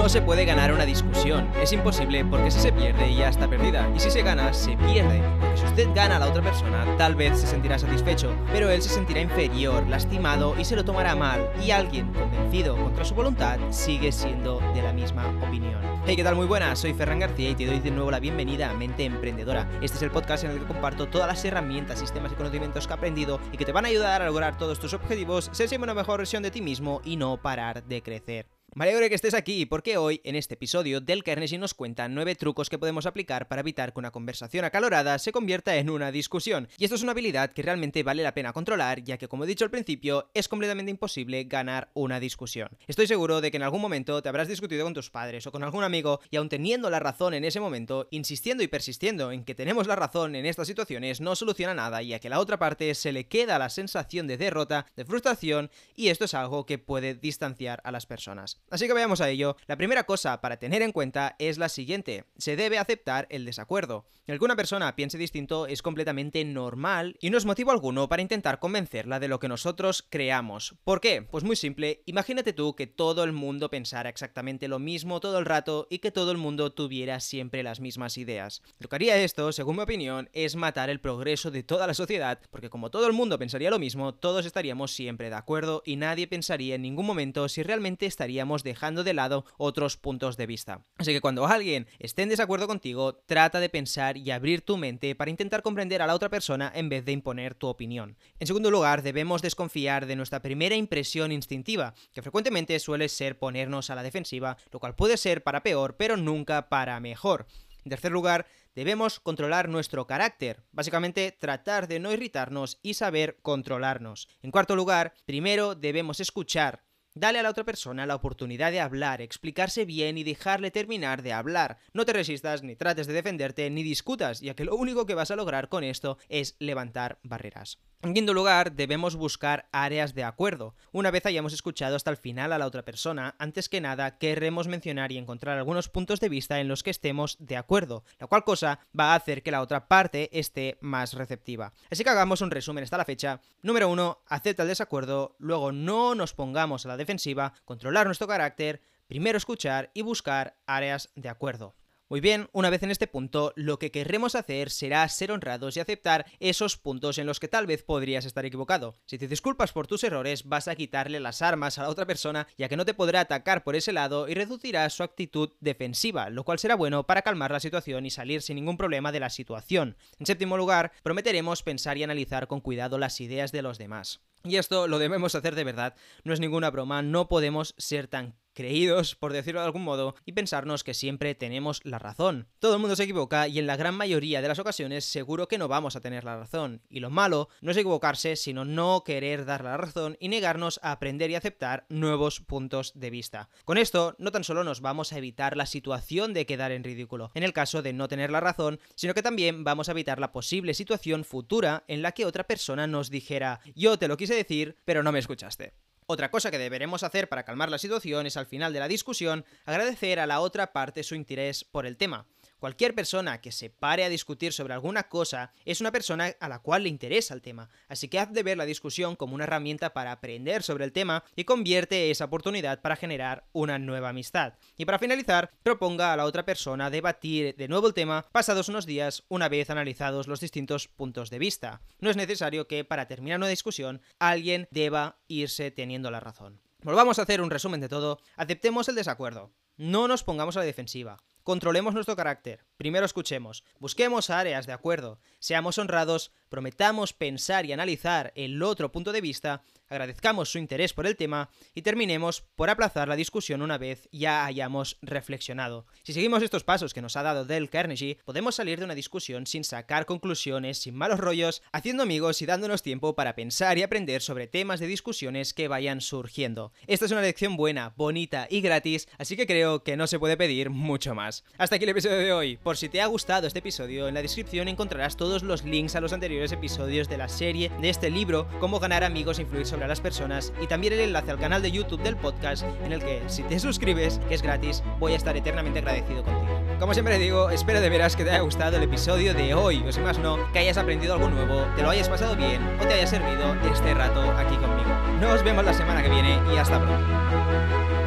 No se puede ganar una discusión, es imposible porque si se pierde ya está perdida, y si se gana, se pierde. Porque si usted gana a la otra persona, tal vez se sentirá satisfecho, pero él se sentirá inferior, lastimado y se lo tomará mal, y alguien convencido contra su voluntad sigue siendo de la misma opinión. Hey, ¿qué tal? Muy buenas, soy Ferran García y te doy de nuevo la bienvenida a Mente Emprendedora. Este es el podcast en el que comparto todas las herramientas, sistemas y conocimientos que he aprendido y que te van a ayudar a lograr todos tus objetivos, ser siempre una mejor versión de ti mismo y no parar de crecer. Me alegro que estés aquí porque hoy, en este episodio, Del Carnegie nos cuenta nueve trucos que podemos aplicar para evitar que una conversación acalorada se convierta en una discusión. Y esto es una habilidad que realmente vale la pena controlar, ya que, como he dicho al principio, es completamente imposible ganar una discusión. Estoy seguro de que en algún momento te habrás discutido con tus padres o con algún amigo y aun teniendo la razón en ese momento, insistiendo y persistiendo en que tenemos la razón en estas situaciones no soluciona nada y a que la otra parte se le queda la sensación de derrota, de frustración y esto es algo que puede distanciar a las personas. Así que veamos a ello. La primera cosa para tener en cuenta es la siguiente. Se debe aceptar el desacuerdo. Que alguna persona piense distinto es completamente normal y no es motivo alguno para intentar convencerla de lo que nosotros creamos. ¿Por qué? Pues muy simple. Imagínate tú que todo el mundo pensara exactamente lo mismo todo el rato y que todo el mundo tuviera siempre las mismas ideas. Lo que haría esto, según mi opinión, es matar el progreso de toda la sociedad, porque como todo el mundo pensaría lo mismo, todos estaríamos siempre de acuerdo y nadie pensaría en ningún momento si realmente estaríamos dejando de lado otros puntos de vista. Así que cuando alguien esté en desacuerdo contigo, trata de pensar y abrir tu mente para intentar comprender a la otra persona en vez de imponer tu opinión. En segundo lugar, debemos desconfiar de nuestra primera impresión instintiva, que frecuentemente suele ser ponernos a la defensiva, lo cual puede ser para peor, pero nunca para mejor. En tercer lugar, debemos controlar nuestro carácter, básicamente tratar de no irritarnos y saber controlarnos. En cuarto lugar, primero debemos escuchar, Dale a la otra persona la oportunidad de hablar, explicarse bien y dejarle terminar de hablar. No te resistas, ni trates de defenderte, ni discutas, ya que lo único que vas a lograr con esto es levantar barreras. En quinto lugar, debemos buscar áreas de acuerdo. Una vez hayamos escuchado hasta el final a la otra persona, antes que nada querremos mencionar y encontrar algunos puntos de vista en los que estemos de acuerdo, la cual cosa va a hacer que la otra parte esté más receptiva. Así que hagamos un resumen hasta la fecha. Número 1. Acepta el desacuerdo, luego no nos pongamos a la defensiva, controlar nuestro carácter, primero escuchar y buscar áreas de acuerdo. Muy bien, una vez en este punto, lo que querremos hacer será ser honrados y aceptar esos puntos en los que tal vez podrías estar equivocado. Si te disculpas por tus errores, vas a quitarle las armas a la otra persona, ya que no te podrá atacar por ese lado y reducirá su actitud defensiva, lo cual será bueno para calmar la situación y salir sin ningún problema de la situación. En séptimo lugar, prometeremos pensar y analizar con cuidado las ideas de los demás. Y esto lo debemos hacer de verdad, no es ninguna broma, no podemos ser tan creídos, por decirlo de algún modo, y pensarnos que siempre tenemos la razón. Todo el mundo se equivoca y en la gran mayoría de las ocasiones seguro que no vamos a tener la razón. Y lo malo no es equivocarse, sino no querer dar la razón y negarnos a aprender y aceptar nuevos puntos de vista. Con esto, no tan solo nos vamos a evitar la situación de quedar en ridículo, en el caso de no tener la razón, sino que también vamos a evitar la posible situación futura en la que otra persona nos dijera yo te lo quise decir, pero no me escuchaste. Otra cosa que deberemos hacer para calmar la situación es al final de la discusión agradecer a la otra parte su interés por el tema. Cualquier persona que se pare a discutir sobre alguna cosa es una persona a la cual le interesa el tema, así que haz de ver la discusión como una herramienta para aprender sobre el tema y convierte esa oportunidad para generar una nueva amistad. Y para finalizar, proponga a la otra persona debatir de nuevo el tema pasados unos días una vez analizados los distintos puntos de vista. No es necesario que para terminar una discusión alguien deba irse teniendo la razón. Volvamos a hacer un resumen de todo, aceptemos el desacuerdo, no nos pongamos a la defensiva, Controlemos nuestro carácter. Primero escuchemos. Busquemos áreas de acuerdo. Seamos honrados. Prometamos pensar y analizar el otro punto de vista. Agradezcamos su interés por el tema. Y terminemos por aplazar la discusión una vez ya hayamos reflexionado. Si seguimos estos pasos que nos ha dado Del Carnegie, podemos salir de una discusión sin sacar conclusiones, sin malos rollos, haciendo amigos y dándonos tiempo para pensar y aprender sobre temas de discusiones que vayan surgiendo. Esta es una lección buena, bonita y gratis, así que creo que no se puede pedir mucho Hasta aquí el episodio de hoy. Por si te ha gustado este episodio, en la descripción encontrarás todos los links a los anteriores episodios de la serie de este libro, Cómo ganar amigos e influir sobre las personas, y también el enlace al canal de YouTube del podcast, en el que si te suscribes, que es gratis, voy a estar eternamente agradecido contigo. Como siempre digo, espero de veras que te haya gustado el episodio de hoy, o si más no, que hayas aprendido algo nuevo, te lo hayas pasado bien o te haya servido este rato aquí conmigo. Nos vemos la semana que viene y hasta pronto.